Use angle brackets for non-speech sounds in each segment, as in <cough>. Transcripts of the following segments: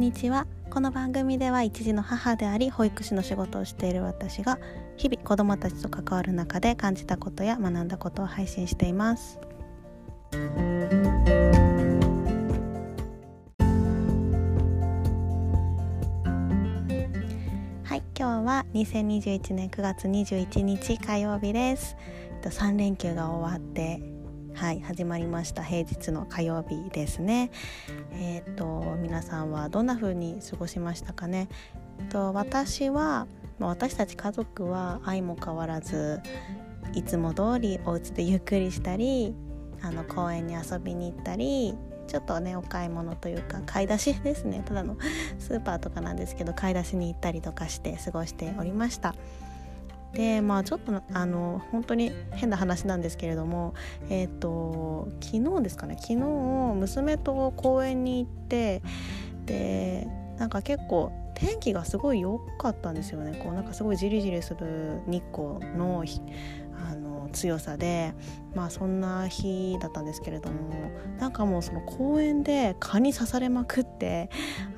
んにちは。この番組では一児の母であり保育士の仕事をしている私が日々子どもたちと関わる中で感じたことや学んだことを配信しています。はい今日は2021年9月21日火曜日です。3連休が終わってはい始まりました。平日の火曜日ですね。えっ、と皆さんはどんな風に過ごしましたかね？えっと私は私たち家族は愛も変わらずいつも通りお家でゆっくりしたりあの公園に遊びに行ったりちょっとねお買い物というか買い出しですね。ただのスーパーとかなんですけど買い出しに行ったりとかして過ごしておりました。でまあちょっとあの本当に変な話なんですけれどもえっ、ー、と昨日ですかね。昨日娘と公園に行ってでなんか結構天気がすごい良かったんですよね。こうなんかすごいじりじりする日光のあの強さでまあそんな日だったんですけれどもなんかもうその公園で蚊に刺されまくって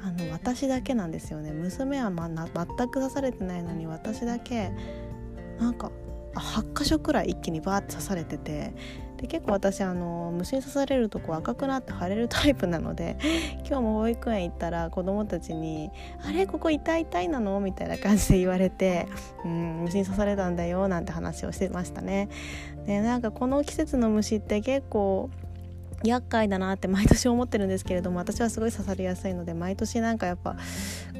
あの私だけなんですよね。娘は、まあ、全く刺されてないのに私だけなんか8箇所くらい一気にバーって刺されててで結構私あの虫に刺されるとこ赤くなって腫れるタイプなので <laughs> 今日も保育園行ったら子供たちに「あれここ痛い痛いなの?」みたいな感じで言われて「うん虫に刺されたんだよ」なんて話をしてましたね。でなんかこの季節の虫って結構厄介だなって毎年思ってるんですけれども私はすごい刺されやすいので毎年なんかやっぱ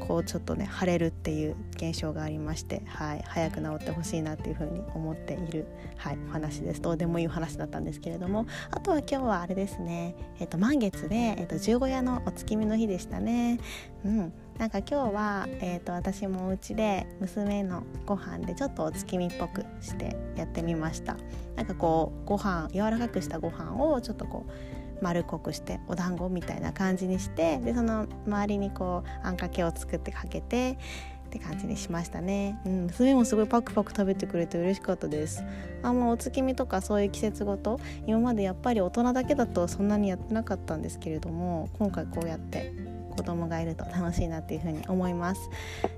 こうちょっとね腫れるっていう現象がありまして、はい、早く治ってほしいなっていうふうに思っている、はい、お話です。どうでもいい話だったんですけれどもあとは今日はあれですね、えっと、満月で、えっと、十五夜のお月見の日でしたね。うん。なんか今日は、えーと、私もお家で娘のご飯でちょっとお月見っぽくしてやってみました。なんかこうご飯柔らかくしたご飯をちょっとこう丸っこくしてお団子みたいな感じにしてでその周りにこうあんかけを作ってかけてって感じにしましたね、うん、娘もすごいパクパク食べてくれて嬉しかったです。あもうお月見とかそういう季節ごと今までやっぱり大人だけだとそんなにやってなかったんですけれども今回こうやって子供がいると楽しいなっていうふうに思います。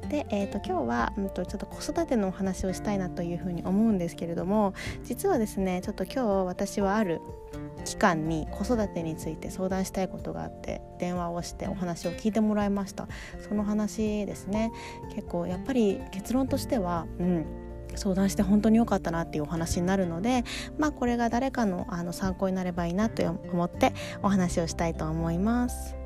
で、えーと、今日は、うんと、ちょっと子育てのお話をしたいなというふうに思うんですけれども実はですねちょっと今日私はある期間に子育てについて相談したいことがあって電話をしてお話を聞いてもらいましたその話ですね結構やっぱり結論としてはうん相談して本当に良かったなっていうお話になるのでまあこれが誰かのあの参考になればいいなと思ってお話をしたいと思います。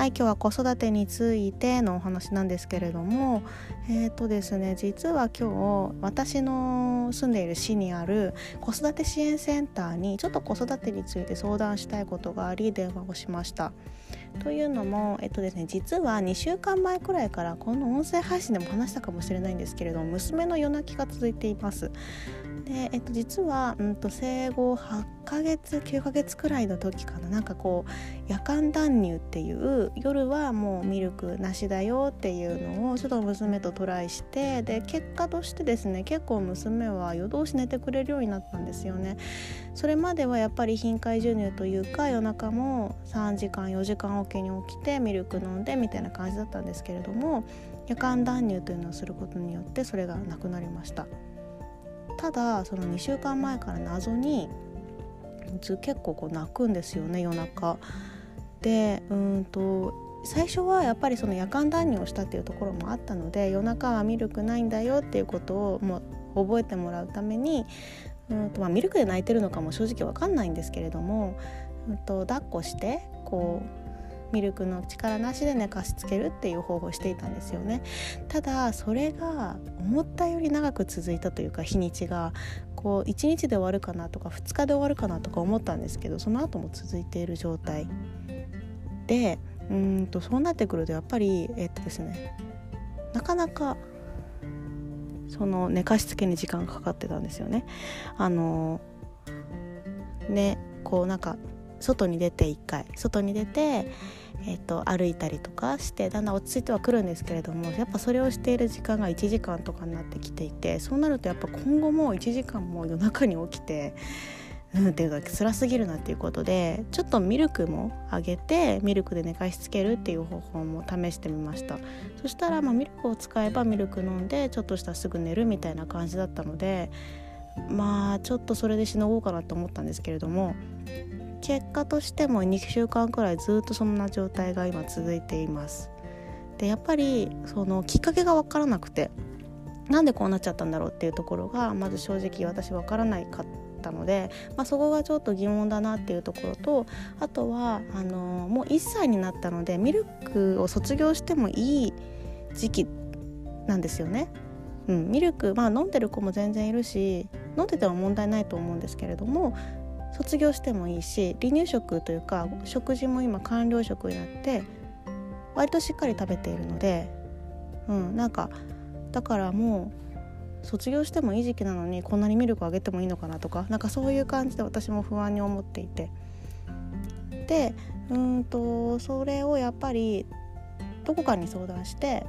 はい今日は子育てについてのお話なんですけれどもえっ、ー、とですね実は今日私の住んでいる市にある子育て支援センターにちょっと子育てについて相談したいことがあり電話をしました。というのも、えっとですね、実は2週間前くらいからこの音声配信でも話したかもしれないんですけれども娘の夜泣きが続いています。で、えっと、実は、うんと、生後8ヶ月9ヶ月くらいの時かななんかこう夜間断乳っていう夜はもうミルクなしだよっていうのをちょっと娘とトライしてで結果としてですね結構娘は夜通し寝てくれるようになったんですよね。それまではやっぱり頻回授乳というか夜中も3時間4時間おきに起きてミルク飲んでみたいな感じだったんですけれども夜間断乳というのをすることによってそれがなくなりました。ただその2週間前から謎に結構こう泣くんですよね夜中。でうんと最初はやっぱりその夜間断乳をしたっていうところもあったので夜中はミルクないんだよっていうことをもう覚えてもらうためにうんと、まあ、ミルクで泣いてるのかも正直わかんないんですけれども、うんと抱っこしてこうミルクの力なしで寝かしつけるっていう方法をしていたんですよねただそれが思ったより長く続いたというか日にちがこう1日で終わるかなとか2日で終わるかなとか思ったんですけどその後も続いている状態でうんとそうなってくるとやっぱりえっとですねなかなかその寝かしつけに時間がかかってたんですよね。あのねこうなんか外に出て1回外に出て、えーと、歩いたりとかしてだんだん落ち着いてはくるんですけれどもやっぱそれをしている時間が1時間とかになってきていてそうなるとやっぱ今後も1時間も夜中に起きて。うん、っていうか辛すぎるなっていうことでちょっとミルクもあげてミルクで寝かしつけるっていう方法も試してみましたそしたら、まあ、ミルクを使えばミルク飲んでちょっとしたらすぐ寝るみたいな感じだったのでまあちょっとそれでしのごうかなと思ったんですけれども結果としても2週間くらいずっとそんな状態が今続いていますでやっぱりそのきっかけが分からなくてなんでこうなっちゃったんだろうっていうところがまず正直私分からないかったので、まあ、そこがちょっと疑問だなっていうところとあとはあのもう1歳になったのでミルクを卒業してもいい時期なんですよね。うん、ミルク、まあ、飲んでる子も全然いるし飲んでても問題ないと思うんですけれども卒業してもいいし離乳食というか食事も今完了食になって割としっかり食べているので、うん、なんかだからもう卒業してもいい時期なのにこんなにミルクあげてもいいのかなとかなんかそういう感じで私も不安に思っていてでうんとそれをやっぱりどこかに相談して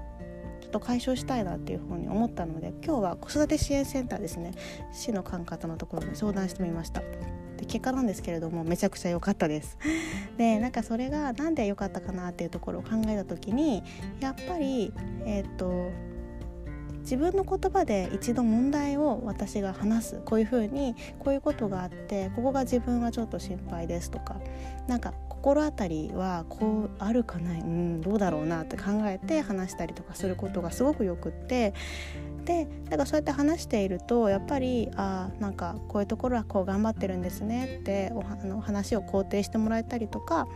ちょっと解消したいなっていうふうに思ったので今日は子育て支援センターですね市の管方のところに相談してみました。で結果なんですけれどもめちゃくちゃ良かったです。<laughs> でなんかそれが何で良かったかなっていうところを考えた時にやっぱりえっ、と自分の言葉で一度問題を私が話す。こういうふうにこういうことがあってここが自分はちょっと心配ですとか。なんか心当たりはこうあるかないうんどうだろうなって考えて話したりとかすることがすごくよくってでだからそうやって話しているとやっぱりあなんかこういうところはこう頑張ってるんですねっておあの話を肯定してもらえたりとか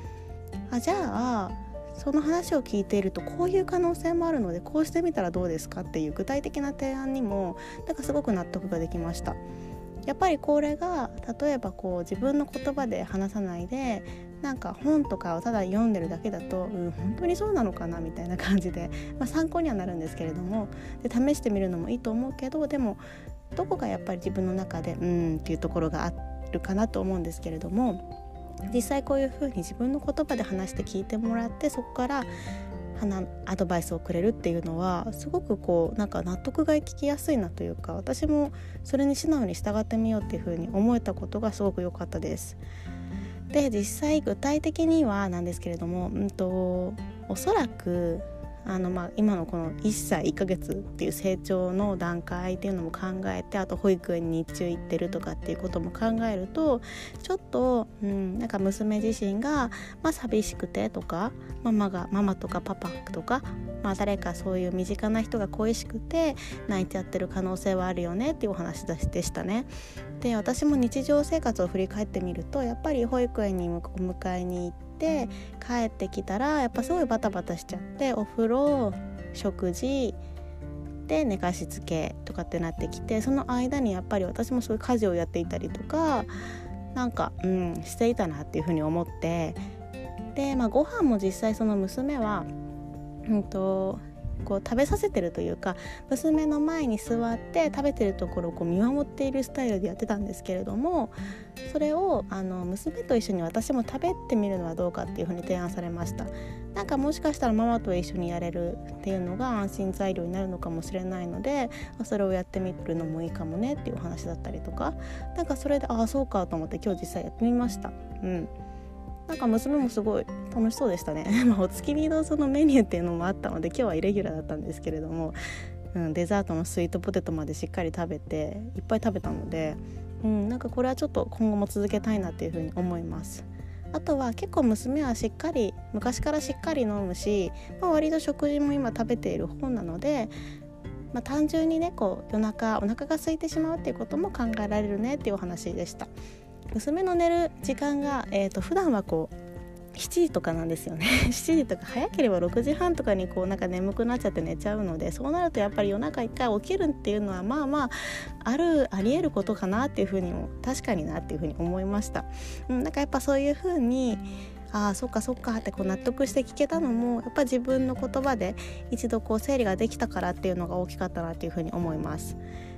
あじゃあその話を聞いているとこういう可能性もあるのでこうしてみたらどうですかっていう具体的な提案にもなんかすごく納得ができました。やっぱりこれが例えばこう自分の言葉で話さないでなんか本とかをただ読んでるだけだと、うん、本当にそうなのかなみたいな感じで、まあ、参考にはなるんですけれどもで試してみるのもいいと思うけどでもどこかやっぱり自分の中でうんっていうところがあるかなと思うんですけれども実際こういうふうに自分の言葉で話して聞いてもらってそこからアドバイスをくれるっていうのはすごくこうなんか納得がいきやすいなというか私もそれに素直に従ってみようっていうふうに思えたことがすごく良かったです。で実際具体的にはなんですけれども、うんと、おそらくあのまあ今のこの1歳1ヶ月っていう成長の段階っていうのも考えてあと保育園に日中行ってるとかっていうことも考えるとちょっと、うん、なんか娘自身が、まあ、寂しくてとかママがママとかパパとか、まあ、誰かそういう身近な人が恋しくて泣いちゃってる可能性はあるよねっていうお話でしたね。で私も日常生活を振り返ってみるとやっぱり保育園にお迎えに行ってって帰ってきたらやっぱすごいバタバタしちゃってお風呂食事で寝かしつけとかってなってきてその間にやっぱり私もそういう家事をやっていたりとかなんかうんしていたなっていうふうに思ってでまあご飯も実際その娘はうんとこう食べさせてるというか娘の前に座って食べてるところをこう見守っているスタイルでやってたんですけれどもそれをあの娘と一緒に私も食べてみるのはどうかっていうふうに提案されました。なんかもしかしたらママと一緒にやれるっていうのが安心材料になるのかもしれないのでそれをやってみるのもいいかもねっていうお話だったりとかなんかそれでああそうかと思って今日実際やってみました。うん。なんか娘もすごい楽しそうでしたね、<laughs> まあ、お月見のそのメニューっていうのもあったので今日はイレギュラーだったんですけれども、うん、デザートのスイートポテトまでしっかり食べていっぱい食べたので、うん、なんかこれはちょっと今後も続けたいなっていうふうに思います。あとは結構娘はしっかり昔からしっかり飲むし、まあ、割と食事も今食べている方なので、まあ、単純にねこう夜中お腹が空いてしまうっていうことも考えられるねっていうお話でした。娘の寝る時間が、えーと、普段はこう7時とかなんですよね <laughs> 7時とか早ければ6時半とかにこうなんか眠くなっちゃって寝ちゃうのでそうなるとやっぱり夜中一回起きるっていうのはまあまああるありえることかなっていうふうにも確かになっていうふうに思いました、うん、なんかやっぱそういうふうにああそっかそっかってこう納得して聞けたのもやっぱ自分の言葉で一度こう整理ができたからっていうのが大きかったなっていうふうに思います。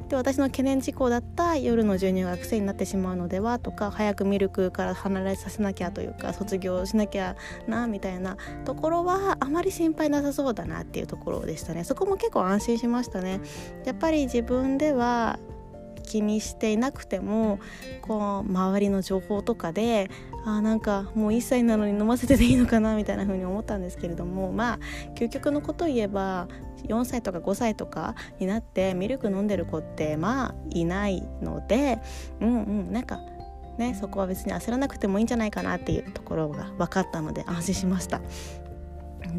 で私の懸念事項だった夜の授乳が癖になってしまうのではとか早くミルクから離れさせなきゃというか卒業しなきゃなみたいなところはあまり心配なさそうだなっていうところでしたね。そこも結構安心しましたね。やっぱり自分では気にしていなくてもこう周りの情報とかであなんかもう1歳なのに飲ませてていいのかなみたいな風に思ったんですけれどもまあ究極のことを言えば4歳とか5歳とかになってミルク飲んでる子ってまあいないのでうんうんなんかねそこは別に焦らなくてもいいんじゃないかなっていうところが分かったので安心しました。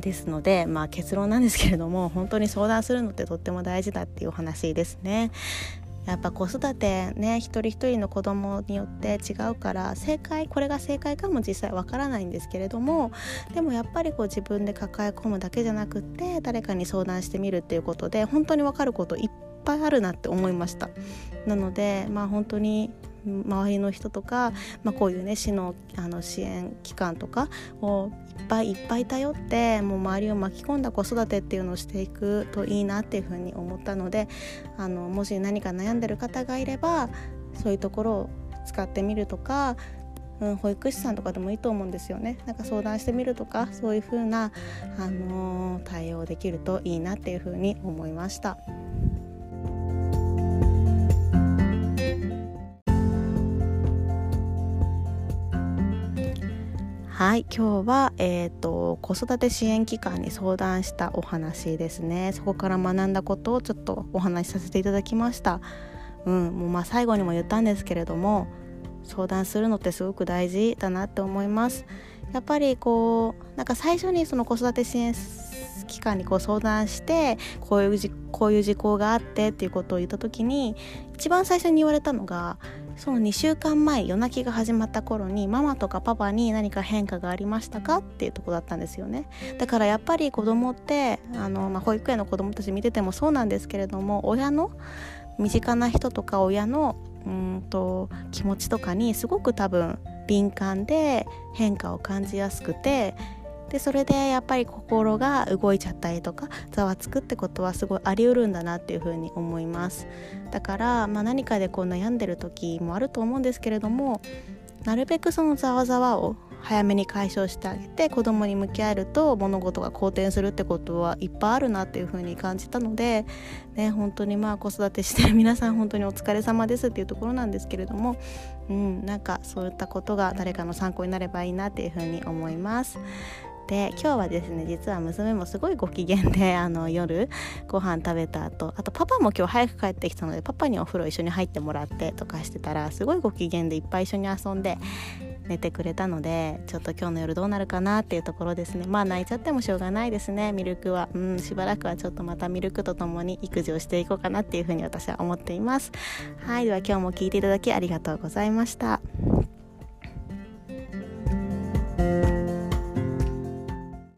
ですので、まあ、結論なんですけれども本当に相談するのってとっても大事だっていうお話ですね。やっぱ子育てね一人一人の子供によって違うから正解これが正解かも実際わからないんですけれどもでもやっぱりこう自分で抱え込むだけじゃなくって誰かに相談してみるっていうことで本当にわかることいっぱいあるなって思いました。なのでまあ本当に周りの人とか、まあ、こういうね市のあの支援機関とかをいっぱいいっぱい頼ってもう周りを巻き込んだ子育てっていうのをしていくといいなっていうふうに思ったのであのもし何か悩んでる方がいればそういうところを使ってみるとかうん、保育士さんとかでもいいと思うんですよねなんか相談してみるとかそういう風な、あのー、対応できるといいなっていう風に思いました。はい今日は、えーと、子育て支援機関に相談したお話ですね。そこから学んだことをちょっとお話しさせていただきました。うんもうま最後にも言ったんですけれども相談するのってすごく大事だなって思います。やっぱりこうなんか最初にその子育て支援機関にこう相談してこういうこういう事項があってっていうことを言った時に一番最初に言われたのがその2週間前夜泣きが始まった頃にママとかパパに何か変化がありましたか？っていうとこだったんですよね。だからやっぱり子供ってあの、まあ、保育園の子供たち見ててもそうなんですけれども親の身近な人とか親のうんと気持ちとかにすごく多分敏感で変化を感じやすくてでそれでやっぱり心が動いちゃったりとかざわつくってことはすごいあり得るんだなっていうふうに思いますだから、まあ、何かでこう悩んでる時もあると思うんですけれどもなるべくそのざわざわを早めに解消してあげて子供に向き合えると物事が好転するってことはいっぱいあるなっていう風に感じたので、ね、本当にまあ子育てしてる <laughs> 皆さん本当にお疲れ様ですっていうところなんですけれども、うん、なんかそういったことが誰かの参考になればいいなっていう風に思います。で今日はですね実は娘もすごいご機嫌で <laughs> あの夜ご飯食べた後あとパパも今日早く帰ってきたのでパパにお風呂一緒に入ってもらってとかしてたらすごいご機嫌でいっぱい一緒に遊んで寝てくれたのでちょっと今日の夜どうなるかなっていうところですね。まあ泣いちゃってもしょうがないですね。ミルクは。うんしばらくはちょっとまたミルクとともに育児をしていこうかなっていうふうに私は思っています。はいでは今日も聞いていただきありがとうございました。